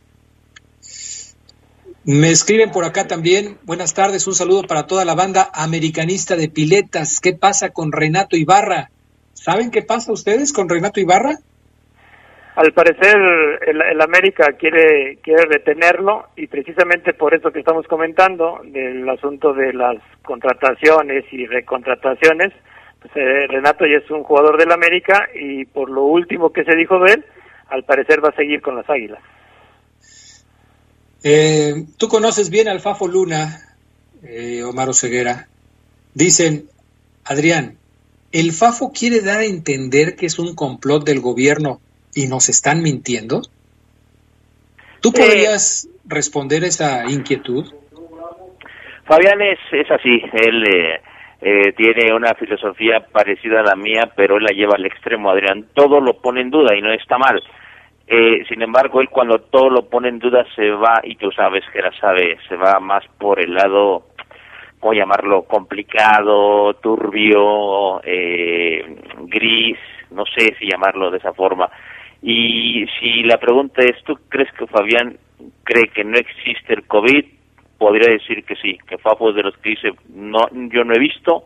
Me escriben por acá también, buenas tardes, un saludo para toda la banda americanista de piletas. ¿Qué pasa con Renato Ibarra? ¿Saben qué pasa ustedes con Renato Ibarra? al parecer el, América quiere quiere retenerlo y precisamente por eso que estamos comentando del asunto de las contrataciones y recontrataciones pues eh, Renato ya es un jugador del América y por lo último que se dijo de él al parecer va a seguir con las Águilas eh, tú conoces bien al Fafo Luna eh, Omar Oseguera dicen Adrián el Fafo quiere dar a entender que es un complot del gobierno y nos están mintiendo? ¿Tú podrías responder esa inquietud? Fabián es, es así, él eh, eh, tiene una filosofía parecida a la mía, pero él la lleva al extremo, Adrián. Todo lo pone en duda y no está mal. Eh, sin embargo, él cuando todo lo pone en duda se va, y tú sabes que la sabe, se va más por el lado, ¿cómo llamarlo? Complicado, turbio, gris, no sé si llamarlo de esa forma. Y si la pregunta es, ¿tú crees que Fabián cree que no existe el COVID? Podría decir que sí, que Fafo es de los que dice, no, yo no he visto,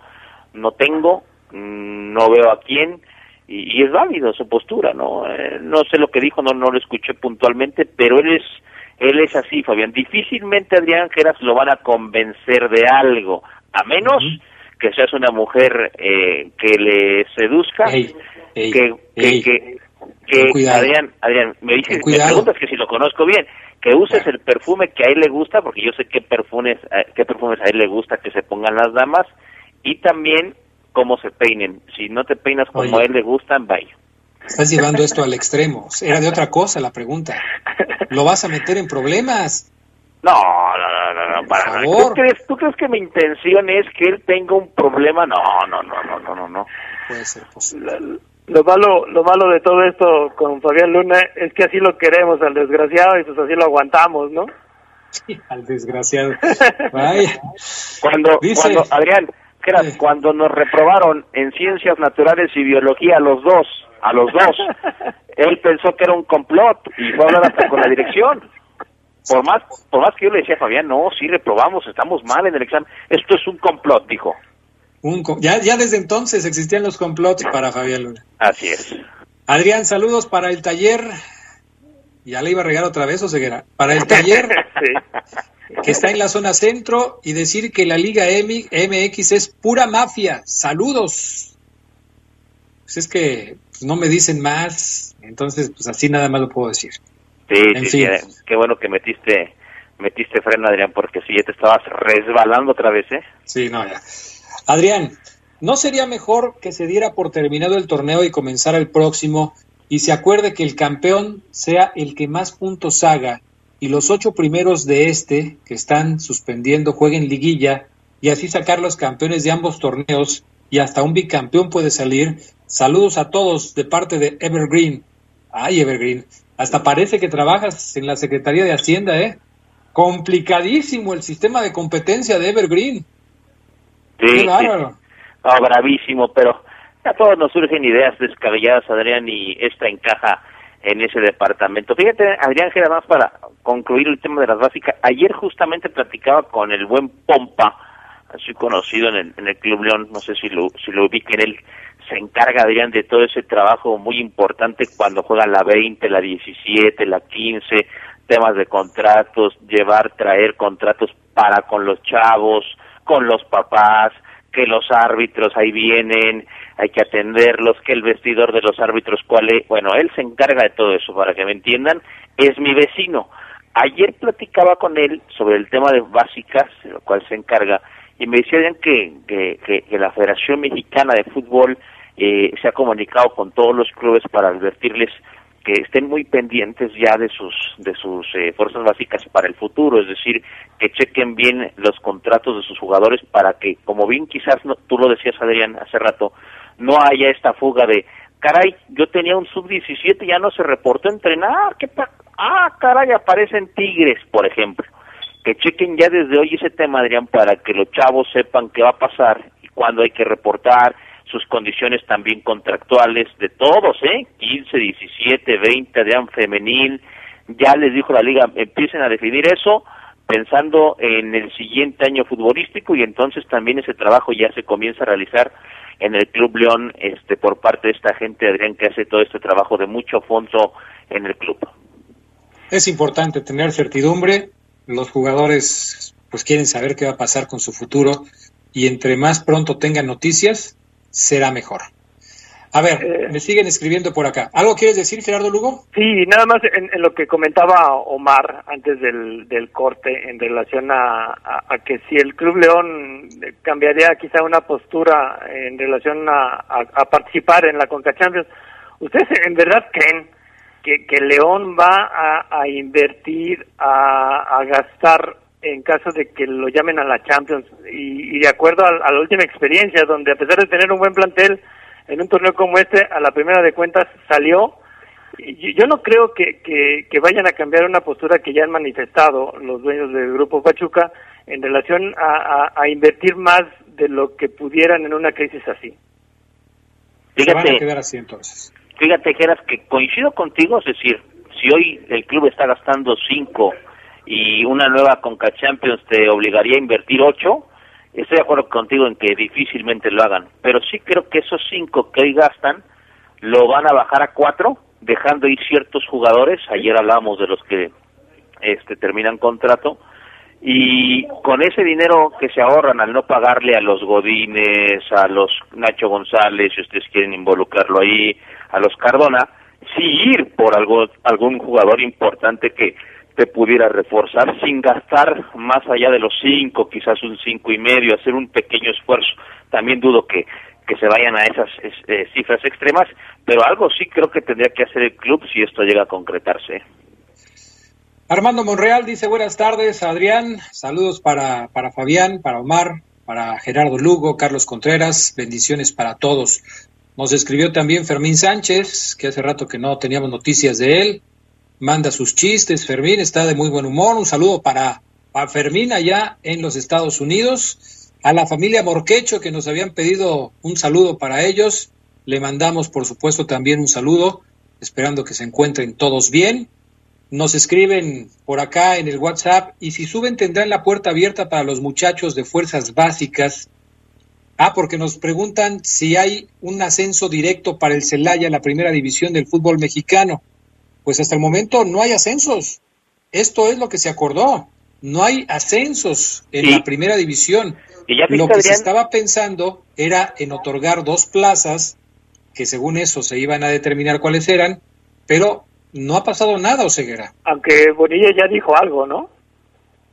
no tengo, mm, no veo a quién, y, es válido su postura, ¿no? Eh, no sé lo que dijo, no, no lo escuché puntualmente, pero él es, él es así, Fabián. Difícilmente Adrián Geras lo van a convencer de algo, a menos que seas una mujer eh, que le seduzca, que, que, que Adrián, Adrián, me dices, me preguntas que si lo conozco bien, que uses el perfume que a él le gusta, porque yo sé qué perfumes, eh, qué perfumes a él le gusta que se pongan las damas, y también cómo se peinen. Si no te peinas como a él le gustan, vaya. Estás llevando esto al extremo. Era de otra cosa la pregunta. ¿Lo vas a meter en problemas? No, no, no, no, para ¿Tú crees, ¿Tú crees que mi intención es que él tenga un problema? No, no, no, no, no, no. no. Puede ser posible. Lo malo, lo malo de todo esto con Fabián Luna es que así lo queremos al desgraciado y pues así lo aguantamos, ¿no? Sí, al desgraciado. <laughs> Cuando, cuando Adrián, cuando nos reprobaron en ciencias naturales y biología a los dos, a los dos, <laughs> él pensó que era un complot y fue a hablar hasta con la dirección. Por más, por más que yo le decía a Fabián, no, sí reprobamos, estamos mal en el examen. Esto es un complot, dijo ya, ya desde entonces existían los complots para Fabián Luna. Así es. Adrián, saludos para el taller ya le iba a regar otra vez, o Ceguera, para el taller <laughs> que está en la zona centro y decir que la Liga MX es pura mafia. Saludos. Pues es que no me dicen más, entonces pues así nada más lo puedo decir. Sí, sí, eh, qué bueno que metiste metiste freno, Adrián, porque si ya te estabas resbalando otra vez, ¿eh? Sí, no, ya. Adrián, ¿no sería mejor que se diera por terminado el torneo y comenzara el próximo y se acuerde que el campeón sea el que más puntos haga y los ocho primeros de este que están suspendiendo jueguen liguilla y así sacar los campeones de ambos torneos y hasta un bicampeón puede salir? Saludos a todos de parte de Evergreen. Ay, Evergreen, hasta parece que trabajas en la Secretaría de Hacienda, ¿eh? complicadísimo el sistema de competencia de Evergreen. Sí, bravísimo, pero a todos nos surgen ideas descabelladas, Adrián, y esta encaja en ese departamento. Fíjate, Adrián, que más para concluir el tema de las básicas, ayer justamente platicaba con el buen Pompa, así conocido en el, en el Club León, no sé si lo, si lo ubiquen, él se encarga, Adrián, de todo ese trabajo muy importante cuando juegan la 20, la 17, la 15, temas de contratos, llevar, traer contratos para con los chavos, con los papás, que los árbitros ahí vienen, hay que atenderlos, que el vestidor de los árbitros, cuál es, bueno, él se encarga de todo eso, para que me entiendan, es mi vecino. Ayer platicaba con él sobre el tema de básicas, de lo cual se encarga, y me decían que, que, que, la Federación Mexicana de Fútbol eh, se ha comunicado con todos los clubes para advertirles que estén muy pendientes ya de sus de sus eh, fuerzas básicas para el futuro, es decir, que chequen bien los contratos de sus jugadores para que, como bien quizás no, tú lo decías Adrián hace rato, no haya esta fuga de, caray, yo tenía un sub-17 ya no se reportó entrenar, ¿qué ah, caray, aparecen Tigres, por ejemplo. Que chequen ya desde hoy ese tema, Adrián, para que los chavos sepan qué va a pasar y cuándo hay que reportar, sus condiciones también contractuales de todos, ¿eh? 15, 17, 20 de femenil. Ya les dijo la liga, empiecen a definir eso pensando en el siguiente año futbolístico y entonces también ese trabajo ya se comienza a realizar en el Club León este por parte de esta gente Adrián que hace todo este trabajo de mucho fondo en el club. Es importante tener certidumbre, los jugadores pues quieren saber qué va a pasar con su futuro y entre más pronto tengan noticias, será mejor. A ver, eh, me siguen escribiendo por acá. ¿Algo quieres decir, Gerardo Lugo? Sí, nada más en, lo que comentaba Omar antes del, del corte en relación a, a, que si el Club León cambiaría quizá una postura en relación a, a participar en la Conca Champions. ¿Ustedes en verdad creen que, que León va a, invertir, a, gastar en caso de que lo llamen a la Champions y, de acuerdo a, la última experiencia donde a pesar de tener un buen plantel en un torneo como este a la primera de cuentas salió yo no creo que, que, vayan a cambiar una postura que ya han manifestado los dueños del grupo Pachuca en relación a, a, invertir más de lo que pudieran en una crisis así. Fíjate, a quedar así entonces. Fíjate, Geras, que coincido contigo, es decir, si hoy el club está gastando cinco y una nueva Conca Champions te obligaría a invertir ocho, estoy de acuerdo contigo en que difícilmente lo hagan, pero sí creo que esos cinco que hoy gastan lo van a bajar a cuatro, dejando ir ciertos jugadores, ayer hablábamos de los que este terminan contrato, y con ese dinero que se ahorran al no pagarle a los Godines, a los Nacho González, si ustedes quieren involucrarlo ahí, a los Cardona, sí ir por algo, algún jugador importante que te pudiera reforzar sin gastar más allá de los cinco, quizás un cinco y medio, hacer un pequeño esfuerzo. También dudo que, que se vayan a esas eh, cifras extremas, pero algo sí creo que tendría que hacer el club si esto llega a concretarse. Armando Monreal dice buenas tardes, Adrián, saludos para, para Fabián, para Omar, para Gerardo Lugo, Carlos Contreras, bendiciones para todos. Nos escribió también Fermín Sánchez, que hace rato que no teníamos noticias de él manda sus chistes. Fermín está de muy buen humor. Un saludo para, Fermín allá en los Estados Unidos. A la familia Morquecho que nos habían pedido un saludo para ellos. Le mandamos, por supuesto, también un saludo, esperando que se encuentren todos bien. Nos escriben por acá en el WhatsApp y si suben tendrán la puerta abierta para los muchachos de fuerzas básicas. Ah, porque nos preguntan si hay un ascenso directo para el Celaya, la primera división del fútbol mexicano. Pues hasta el momento no hay ascensos. Esto es lo que se acordó. No hay ascensos en la primera división. lo que se estaba pensando era en otorgar dos plazas, que según eso se iban a determinar cuáles eran, pero no ha pasado nada, Oseguera. Aunque Bonilla ya dijo algo, ¿no?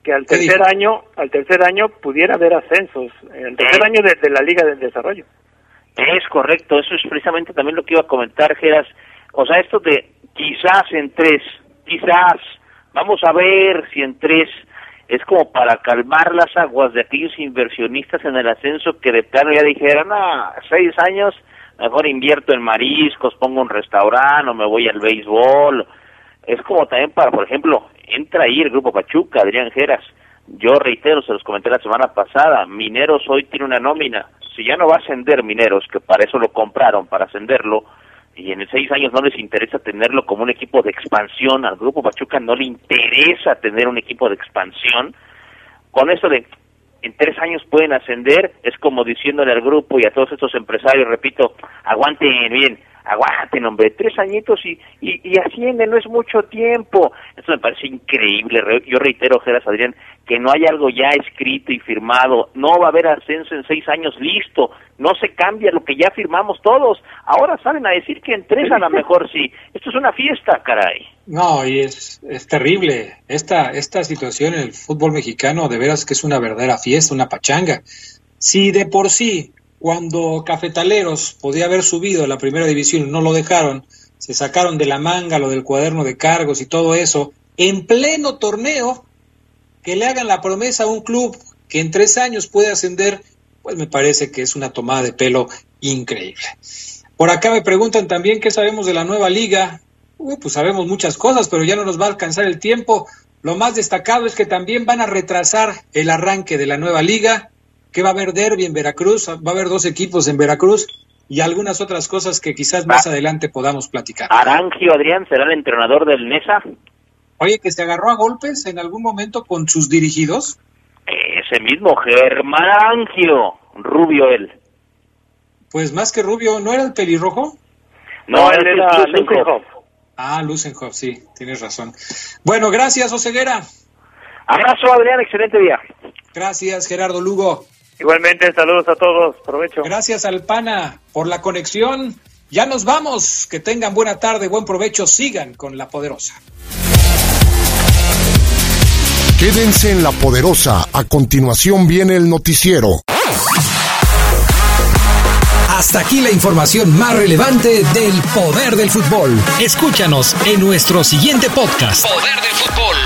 Que al tercer año, al tercer año pudiera haber ascensos, el tercer año de, la Liga del Desarrollo. Es correcto, eso es precisamente también lo que iba a comentar, Geras. O sea, esto de quizás en tres, quizás, vamos a ver si en tres es como para calmar las aguas de aquellos inversionistas en el ascenso que de plano ya dijeron, ah, seis años, mejor invierto en mariscos, pongo un restaurante me voy al béisbol. Es como también para, por ejemplo, entra ahí el Grupo Pachuca, Adrián Geras. Yo reitero, se los comenté la semana pasada, Mineros hoy tiene una nómina. Si ya no va a ascender Mineros, que para eso lo compraron, para ascenderlo, y en seis años no les interesa tenerlo como un equipo de expansión, al Grupo Pachuca no le interesa tener un equipo de expansión, con eso de en tres años pueden ascender, es como diciéndole al grupo y a todos estos empresarios, repito, aguanten bien, aguanten, hombre, tres añitos y, y, ascienden, no es mucho tiempo. Esto me parece increíble. Yo reitero, Geras Adrián, que no hay algo ya escrito y firmado. No va a haber ascenso en seis años, listo. No se cambia lo que ya firmamos todos. Ahora salen a decir que en tres a lo mejor sí. Esto es una fiesta, caray. No, y es, es terrible. Esta, esta situación en el fútbol mexicano, de veras que es una verdadera fiesta, una pachanga. Si de por sí cuando Cafetaleros podía haber subido a la primera división, no lo dejaron, se sacaron de la manga lo del cuaderno de cargos y todo eso, en pleno torneo, que le hagan la promesa a un club que en tres años puede ascender, pues me parece que es una tomada de pelo increíble. Por acá me preguntan también qué sabemos de la nueva liga. pues sabemos muchas cosas, pero ya no nos va a alcanzar el tiempo. Lo más destacado es que también van a retrasar el arranque de la nueva liga que va a haber derby en Veracruz, va a haber dos equipos en Veracruz y algunas otras cosas que quizás más ah. adelante podamos platicar. Arangio Adrián será el entrenador del Nesa. Oye, que se agarró a golpes en algún momento con sus dirigidos. Ese mismo, Germán Arangio, rubio él. Pues más que rubio, ¿no era el pelirrojo? No, él era Lucenhoff. Ah, Lucenhoff, sí, tienes razón. Bueno, gracias, Oseguera. Abrazo, Adrián, excelente día. Gracias, Gerardo Lugo. Igualmente, saludos a todos, provecho. Gracias al PANA por la conexión. Ya nos vamos, que tengan buena tarde, buen provecho, sigan con La Poderosa. Quédense en La Poderosa, a continuación viene el noticiero. Hasta aquí la información más relevante del poder del fútbol. Escúchanos en nuestro siguiente podcast. Poder del fútbol.